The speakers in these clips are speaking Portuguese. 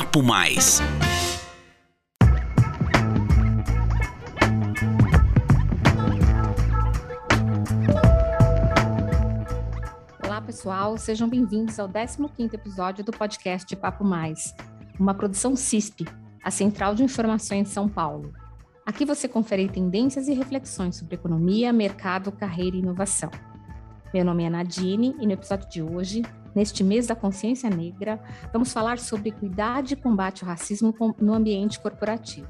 Papo Mais. Olá, pessoal, sejam bem-vindos ao 15º episódio do podcast Papo Mais, uma produção CISP, a Central de Informações de São Paulo. Aqui você confere tendências e reflexões sobre economia, mercado, carreira e inovação. Meu nome é Nadine e no episódio de hoje, neste mês da consciência negra, vamos falar sobre equidade e combate ao racismo no ambiente corporativo.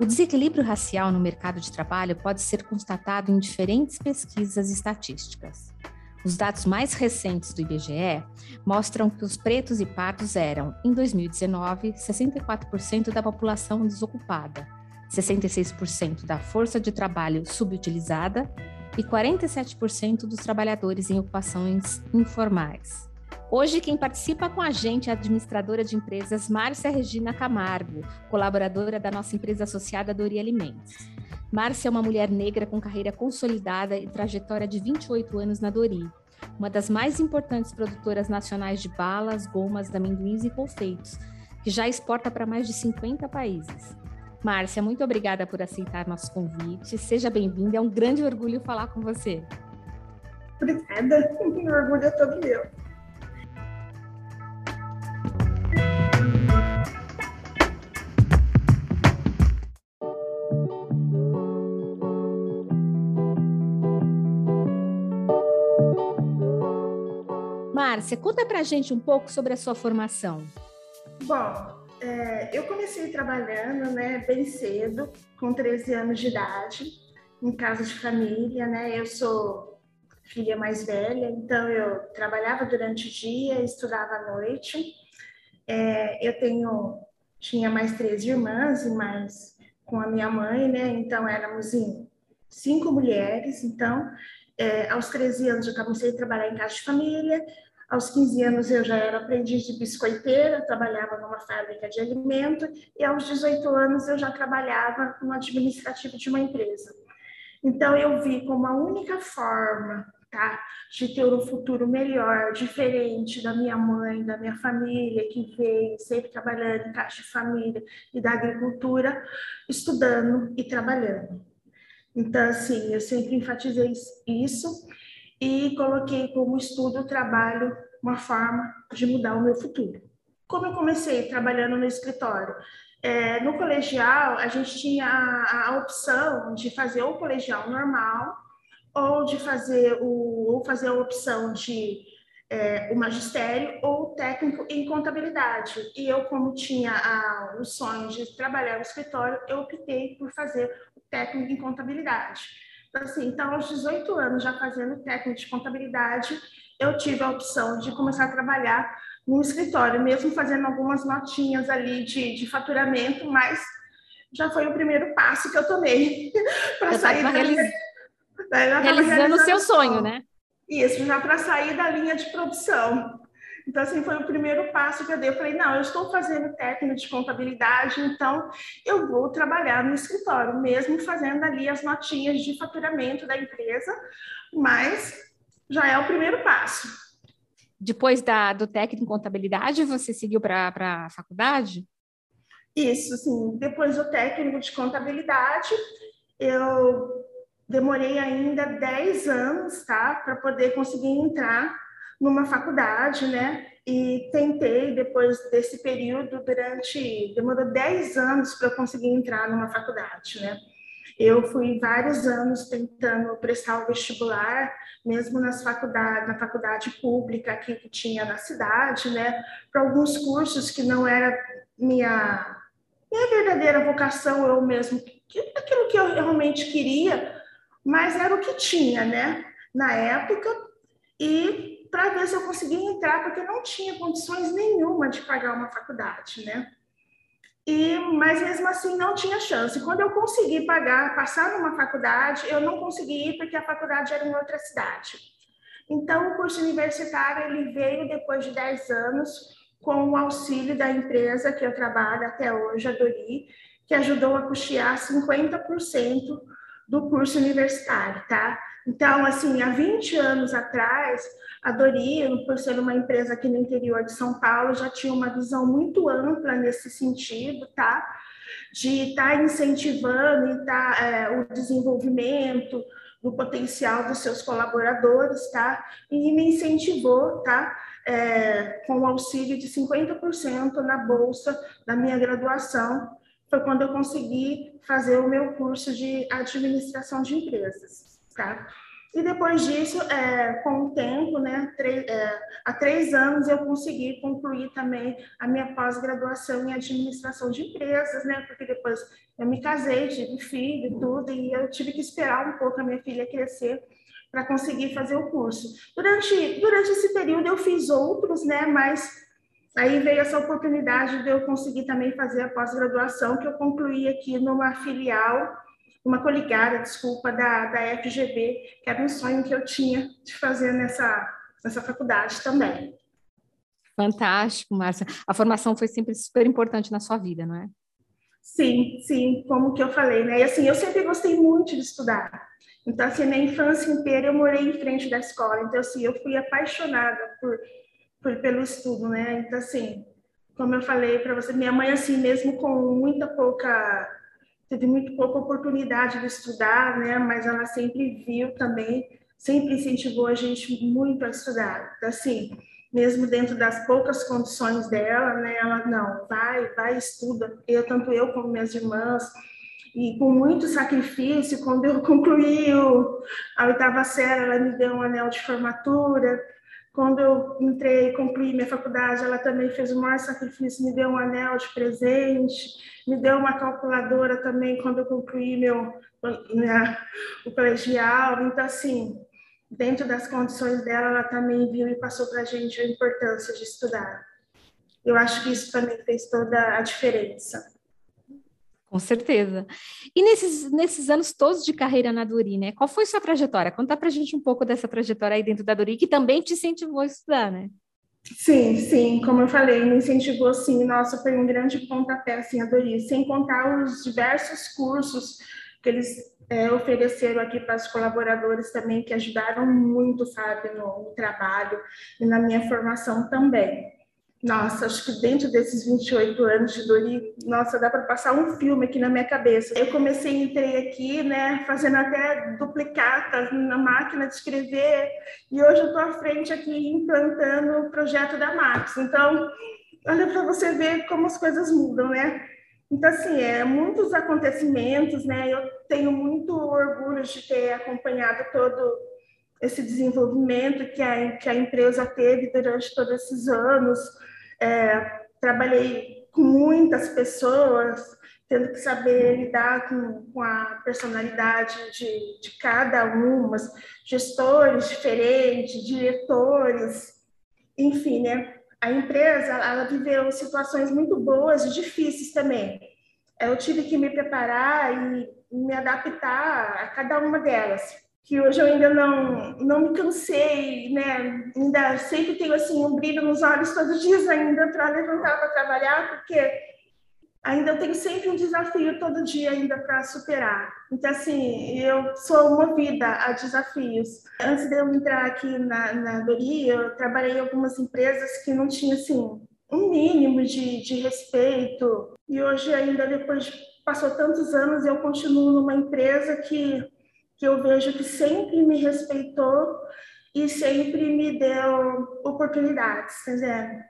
O desequilíbrio racial no mercado de trabalho pode ser constatado em diferentes pesquisas estatísticas. Os dados mais recentes do IBGE mostram que os pretos e pardos eram, em 2019, 64% da população desocupada, 66% da força de trabalho subutilizada e 47% dos trabalhadores em ocupações informais. Hoje, quem participa com a gente é a administradora de empresas Márcia Regina Camargo, colaboradora da nossa empresa associada Dori Alimentos. Márcia é uma mulher negra com carreira consolidada e trajetória de 28 anos na Dori, uma das mais importantes produtoras nacionais de balas, gomas, amendoins e confeitos, que já exporta para mais de 50 países. Márcia, muito obrigada por aceitar nosso convite. Seja bem-vinda, é um grande orgulho falar com você. Obrigada, o orgulho é todo meu. Márcia, conta pra gente um pouco sobre a sua formação. Bom, é, eu comecei trabalhando né, bem cedo, com 13 anos de idade, em casa de família, né? Eu sou filha mais velha, então eu trabalhava durante o dia, estudava à noite. É, eu tenho, tinha mais três irmãs e mais com a minha mãe, né? Então éramos em cinco mulheres. Então, é, aos 13 anos eu comecei a trabalhar em casa de família. Aos 15 anos eu já era aprendiz de biscoiteira, trabalhava numa fábrica de alimento e aos 18 anos eu já trabalhava no administrativo de uma empresa. Então eu vi como a única forma tá, de ter um futuro melhor, diferente da minha mãe, da minha família, que veio sempre trabalhando em caixa de família e da agricultura, estudando e trabalhando. Então, assim, eu sempre enfatizei isso e coloquei como estudo trabalho uma forma de mudar o meu futuro. Como eu comecei trabalhando no escritório, é, no colegial a gente tinha a, a, opção de fazer o colegial normal ou de fazer o ou fazer a opção de é, o magistério ou técnico em contabilidade. E eu, como tinha a, o sonho de trabalhar no escritório, eu optei por fazer o técnico em contabilidade. Então, assim, então, aos 18 anos, já fazendo técnico de contabilidade, eu tive a opção de começar a trabalhar no escritório, mesmo fazendo algumas notinhas ali de, de faturamento, mas já foi o primeiro passo que eu tomei para sair da realiz... linha... realizando o seu sonho, né? Isso, já para sair da linha de produção. Então, assim, foi o primeiro passo que eu dei. Eu falei, não, eu estou fazendo técnico de contabilidade, então eu vou trabalhar no escritório, mesmo fazendo ali as notinhas de faturamento da empresa, mas já é o primeiro passo. Depois da, do técnico em contabilidade, você seguiu para a faculdade? Isso, sim. Depois do técnico de contabilidade, eu demorei ainda 10 anos, tá, para poder conseguir entrar numa faculdade, né? E tentei, depois desse período, durante. demorou 10 anos para eu conseguir entrar numa faculdade, né? Eu fui vários anos tentando prestar o vestibular, mesmo nas faculdades, na faculdade pública aqui que tinha na cidade, né? Para alguns cursos que não era minha minha verdadeira vocação, eu mesmo, aquilo que eu realmente queria, mas era o que tinha, né? Na época, e para ver se eu conseguia entrar, porque eu não tinha condições nenhuma de pagar uma faculdade, né? E, mas mesmo assim não tinha chance. Quando eu consegui pagar, passar numa faculdade, eu não consegui ir porque a faculdade era em outra cidade. Então, o curso universitário ele veio depois de 10 anos com o auxílio da empresa que eu trabalho até hoje, a Dori, que ajudou a custear 50% do curso universitário, tá? Então, assim, há 20 anos atrás, a Dori, por ser uma empresa aqui no interior de São Paulo, já tinha uma visão muito ampla nesse sentido, tá? De estar tá incentivando tá, é, o desenvolvimento do potencial dos seus colaboradores, tá? E me incentivou, tá? É, com o auxílio de 50% na bolsa da minha graduação, foi quando eu consegui fazer o meu curso de administração de empresas, tá? E depois disso, é, com o tempo, né, é, há três anos eu consegui concluir também a minha pós-graduação em administração de empresas, né, porque depois eu me casei, tive filho e tudo, e eu tive que esperar um pouco a minha filha crescer para conseguir fazer o curso. Durante, durante esse período eu fiz outros, né, mas aí veio essa oportunidade de eu conseguir também fazer a pós-graduação, que eu concluí aqui numa filial uma coligada, desculpa, da, da FGB, que era um sonho que eu tinha de fazer nessa, nessa faculdade também. Fantástico, Márcia. A formação foi sempre super importante na sua vida, não é? Sim, sim, como que eu falei, né? E assim, eu sempre gostei muito de estudar. Então, assim, na infância inteira eu morei em frente da escola. Então, assim, eu fui apaixonada por, por pelo estudo, né? Então, assim, como eu falei para você, minha mãe, assim, mesmo com muita pouca teve muito pouca oportunidade de estudar, né? Mas ela sempre viu também, sempre incentivou a gente muito a estudar. Então, assim, mesmo dentro das poucas condições dela, né? Ela não, vai, vai, estuda. Eu tanto eu como minhas irmãs e com muito sacrifício, quando eu concluí a oitava série, ela me deu um anel de formatura. Quando eu entrei concluí minha faculdade, ela também fez o maior sacrifício, me deu um anel de presente, me deu uma calculadora também quando eu concluí meu, minha, o colegial. Então, assim, dentro das condições dela, ela também viu e passou para a gente a importância de estudar. Eu acho que isso também fez toda a diferença. Com certeza. E nesses, nesses anos todos de carreira na Dori, né? Qual foi sua trajetória? Conta pra gente um pouco dessa trajetória aí dentro da Dori, que também te incentivou a estudar, né? Sim, sim, como eu falei, me incentivou sim, nossa, foi um grande pontapé, assim, a Dori, sem contar os diversos cursos que eles é, ofereceram aqui para os colaboradores também, que ajudaram muito, sabe, no, no trabalho e na minha formação também. Nossa, acho que dentro desses 28 anos de Dori, nossa, dá para passar um filme aqui na minha cabeça. Eu comecei, entrei aqui, né, fazendo até duplicatas na máquina de escrever, e hoje eu estou à frente aqui implantando o projeto da Max. Então, olha para você ver como as coisas mudam, né? Então, assim, é muitos acontecimentos, né? Eu tenho muito orgulho de ter acompanhado todo esse desenvolvimento que a, que a empresa teve durante todos esses anos. É, trabalhei com muitas pessoas, tendo que saber lidar com, com a personalidade de, de cada uma, gestores diferentes, diretores, enfim, né? A empresa, ela viveu situações muito boas e difíceis também. Eu tive que me preparar e me adaptar a cada uma delas que hoje eu ainda não, não me cansei, né? Ainda sempre tenho assim um brilho nos olhos todos os dias ainda para levantar para trabalhar, porque ainda tenho sempre um desafio todo dia ainda para superar. Então assim, eu sou movida a desafios. Antes de eu entrar aqui na, na Dori, eu trabalhei em algumas empresas que não tinha assim um mínimo de, de respeito. E hoje ainda depois passou tantos anos, eu continuo numa empresa que que eu vejo que sempre me respeitou e sempre me deu oportunidades, entendeu?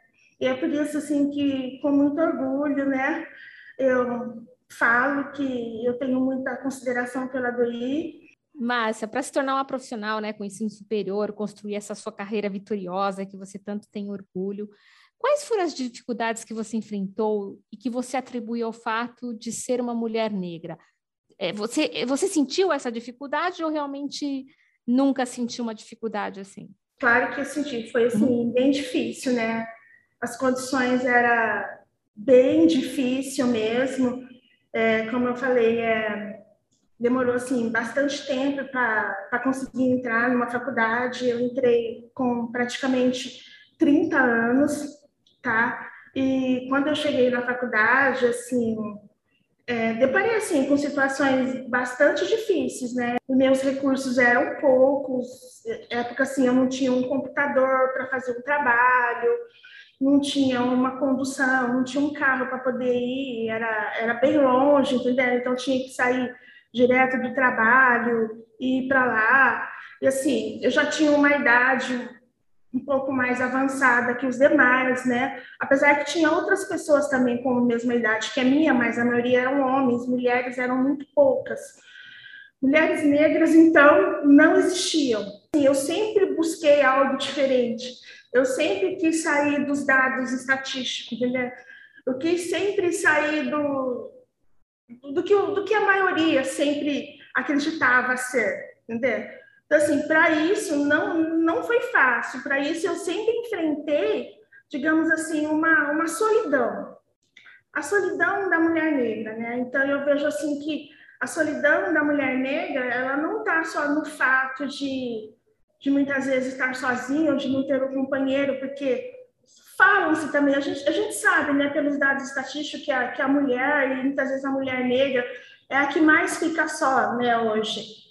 E é por isso, assim, que com muito orgulho, né, eu falo que eu tenho muita consideração pela DOI. Márcia, para se tornar uma profissional, né, com ensino superior, construir essa sua carreira vitoriosa que você tanto tem orgulho, quais foram as dificuldades que você enfrentou e que você atribui ao fato de ser uma mulher negra? É, você, você sentiu essa dificuldade ou realmente nunca sentiu uma dificuldade assim? Claro que eu senti, foi assim, uhum. bem difícil, né? As condições era bem difícil mesmo. É, como eu falei, é, demorou assim bastante tempo para conseguir entrar numa faculdade. Eu entrei com praticamente 30 anos, tá? E quando eu cheguei na faculdade, assim, é, deparei assim com situações bastante difíceis, né? Meus recursos eram poucos, época assim eu não tinha um computador para fazer um trabalho, não tinha uma condução, não tinha um carro para poder ir, era, era bem longe, entendeu? Então tinha que sair direto do trabalho, ir para lá. E assim, eu já tinha uma idade um pouco mais avançada que os demais, né? Apesar que tinha outras pessoas também com a mesma idade que a minha, mas a maioria eram homens, mulheres eram muito poucas. Mulheres negras, então, não existiam. Eu sempre busquei algo diferente. Eu sempre quis sair dos dados estatísticos, entendeu? Eu quis sempre sair do, do, que, do que a maioria sempre acreditava ser, entendeu? Então, assim, para isso não, não foi fácil. Para isso eu sempre enfrentei, digamos assim, uma, uma solidão. A solidão da mulher negra, né? Então eu vejo assim que a solidão da mulher negra, ela não está só no fato de, de muitas vezes estar sozinha ou de não ter um companheiro, porque falam-se também, a gente, a gente sabe, né, pelos dados estatísticos, que a, que a mulher, e muitas vezes a mulher negra, é a que mais fica só, né, hoje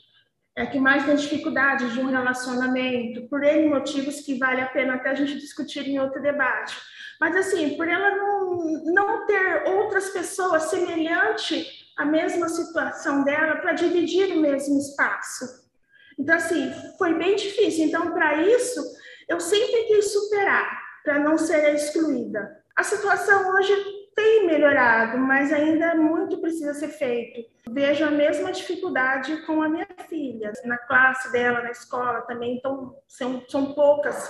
é que mais tem dificuldade de um relacionamento, por N motivos que vale a pena até a gente discutir em outro debate. Mas, assim, por ela não, não ter outras pessoas semelhantes à mesma situação dela para dividir o mesmo espaço. Então, assim, foi bem difícil. Então, para isso, eu sempre quis superar, para não ser excluída. A situação hoje tem melhorado, mas ainda muito precisa ser feito. Vejo a mesma dificuldade com a minha filha. Na classe dela, na escola também, então, são, são poucas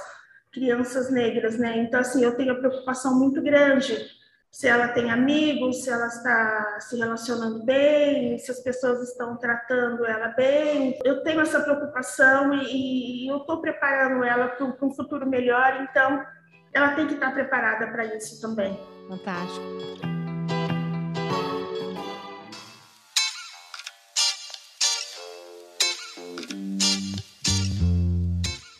crianças negras, né? Então, assim, eu tenho a preocupação muito grande se ela tem amigos, se ela está se relacionando bem, se as pessoas estão tratando ela bem. Eu tenho essa preocupação e, e eu estou preparando ela para um futuro melhor, então ela tem que estar preparada para isso também. Fantástico.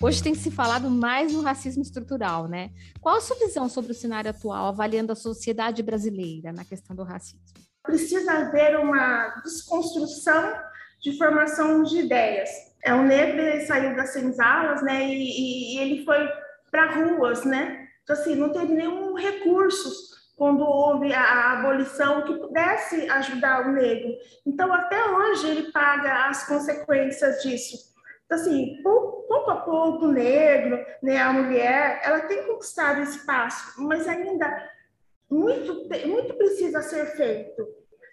Hoje tem se falado mais no racismo estrutural, né? Qual a sua visão sobre o cenário atual, avaliando a sociedade brasileira na questão do racismo? Precisa haver uma desconstrução de formação de ideias. É o negro saiu das senzalas, né? E, e ele foi para ruas, né? Então assim, não teve nenhum recursos quando houve a abolição que pudesse ajudar o negro. Então, até hoje, ele paga as consequências disso. Então, assim, pouco a pouco, o negro, né, a mulher, ela tem conquistado espaço, mas ainda muito, muito precisa ser feito.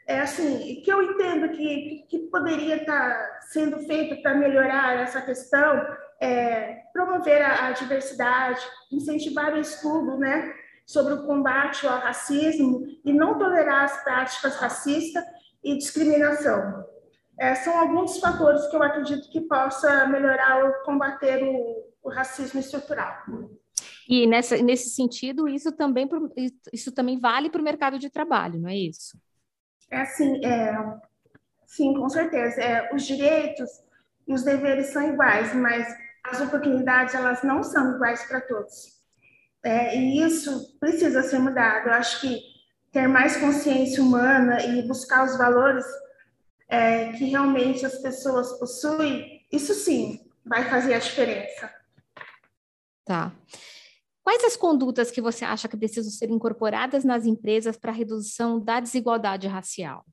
É assim, que eu entendo que, que poderia estar sendo feito para melhorar essa questão, é promover a, a diversidade, incentivar o estudo, né, sobre o combate ao racismo e não tolerar as práticas racistas e discriminação. É, são alguns dos fatores que eu acredito que possa melhorar ou combater o, o racismo estrutural. E nessa, nesse sentido, isso também, isso também vale para o mercado de trabalho, não é isso? É assim, é, sim, com certeza. É, os direitos e os deveres são iguais, mas as oportunidades elas não são iguais para todos. É, e isso precisa ser mudado. Eu acho que ter mais consciência humana e buscar os valores é, que realmente as pessoas possuem, isso sim vai fazer a diferença. Tá. Quais as condutas que você acha que precisam ser incorporadas nas empresas para a redução da desigualdade racial?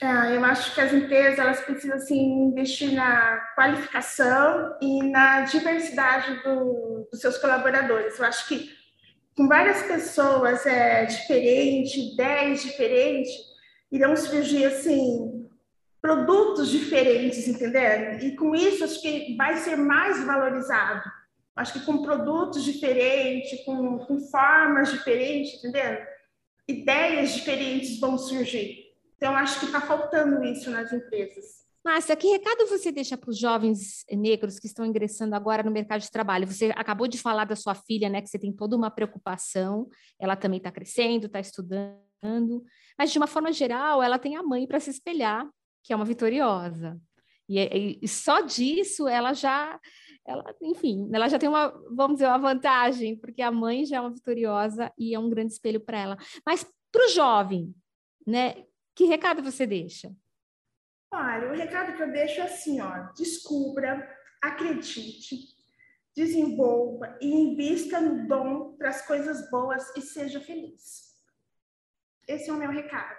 É, eu acho que as empresas elas precisam assim, investir na qualificação e na diversidade do, dos seus colaboradores. Eu acho que com várias pessoas é, diferentes, ideias diferentes, irão surgir assim produtos diferentes, entendeu? E com isso acho que vai ser mais valorizado. Acho que com produtos diferentes, com, com formas diferentes, entendeu? Ideias diferentes vão surgir. Então, acho que está faltando isso nas empresas. Márcia, que recado você deixa para os jovens negros que estão ingressando agora no mercado de trabalho? Você acabou de falar da sua filha, né? Que você tem toda uma preocupação, ela também está crescendo, está estudando, mas de uma forma geral, ela tem a mãe para se espelhar, que é uma vitoriosa. E, e, e, só disso ela já, ela, enfim, ela já tem uma, vamos dizer, uma vantagem, porque a mãe já é uma vitoriosa e é um grande espelho para ela. Mas para o jovem, né? Que recado você deixa? Olha, o recado que eu deixo é assim, ó, descubra, acredite, desenvolva e invista no dom para as coisas boas e seja feliz. Esse é o meu recado.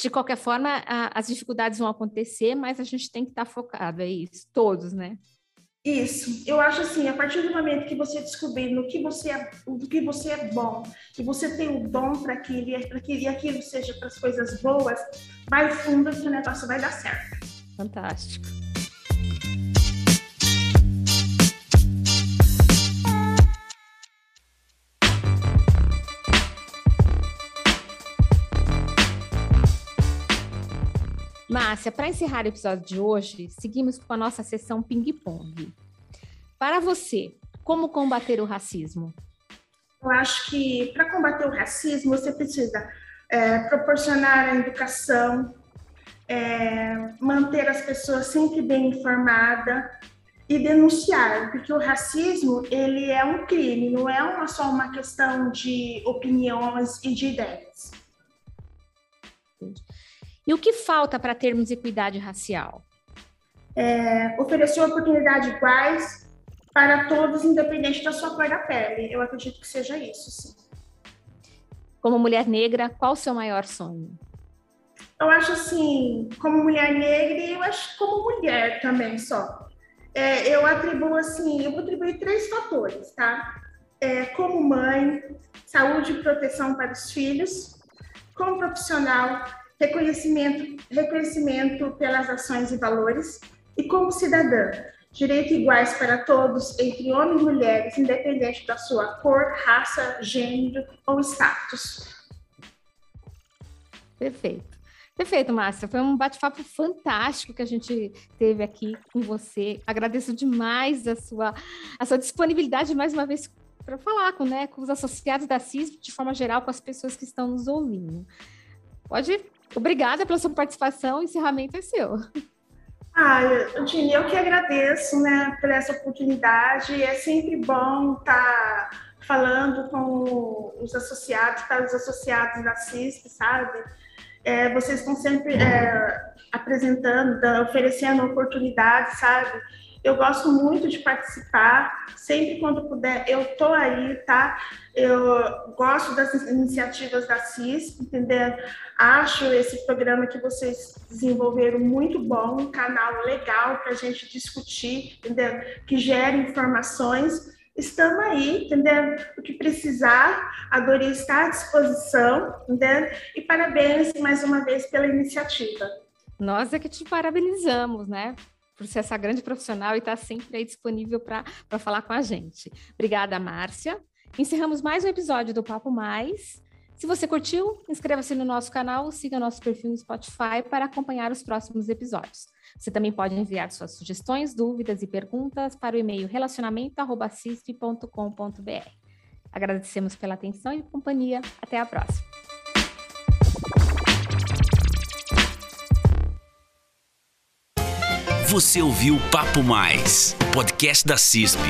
De qualquer forma, a, as dificuldades vão acontecer, mas a gente tem que estar focado, é isso, todos, né? Isso, eu acho assim, a partir do momento que você descobrir no que você é, do que você é bom, que você tem o dom para que, para que aquilo seja para as coisas boas, vai fundo que o negócio vai dar certo. Fantástico. Márcia, para encerrar o episódio de hoje, seguimos com a nossa sessão ping-pong. Para você, como combater o racismo? Eu acho que para combater o racismo, você precisa é, proporcionar a educação, é, manter as pessoas sempre bem informadas e denunciar, porque o racismo ele é um crime, não é uma, só uma questão de opiniões e de ideias. Entendi. E o que falta para termos equidade racial? É, oferecer oportunidades iguais para todos, independente da sua cor da pele. Eu acredito que seja isso, sim. Como mulher negra, qual o seu maior sonho? Eu acho assim, como mulher negra eu acho como mulher também só. É, eu atribuo assim, eu vou atribuir três fatores, tá? É, como mãe, saúde e proteção para os filhos, como profissional, reconhecimento, reconhecimento pelas ações e valores, e como cidadã, direitos iguais para todos, entre homens e mulheres, independente da sua cor, raça, gênero ou status. Perfeito. Perfeito, Márcia. Foi um bate-papo fantástico que a gente teve aqui com você. Agradeço demais a sua, a sua disponibilidade mais uma vez para falar com, né, com os associados da CIS, de forma geral, com as pessoas que estão nos ouvindo. Pode Obrigada pela sua participação, o encerramento é seu. Ah, Dini, eu que agradeço, né, por essa oportunidade. É sempre bom estar tá falando com os associados, para os associados da CISP, sabe? É, vocês estão sempre é, apresentando, oferecendo oportunidades, sabe? Eu gosto muito de participar, sempre quando puder, eu tô aí, tá? Eu gosto das iniciativas da CIS, entendeu? Acho esse programa que vocês desenvolveram muito bom, um canal legal para a gente discutir, entendeu? Que gera informações. Estamos aí, entendeu? O que precisar, a Dori está à disposição, entendeu? E parabéns mais uma vez pela iniciativa. Nós é que te parabenizamos, né? Por ser essa grande profissional e estar tá sempre aí disponível para falar com a gente. Obrigada, Márcia. Encerramos mais um episódio do Papo Mais. Se você curtiu, inscreva-se no nosso canal, siga nosso perfil no Spotify para acompanhar os próximos episódios. Você também pode enviar suas sugestões, dúvidas e perguntas para o e-mail relacionamento@cisp.com.br. Agradecemos pela atenção e companhia. Até a próxima. Você ouviu Papo Mais, podcast da CISP.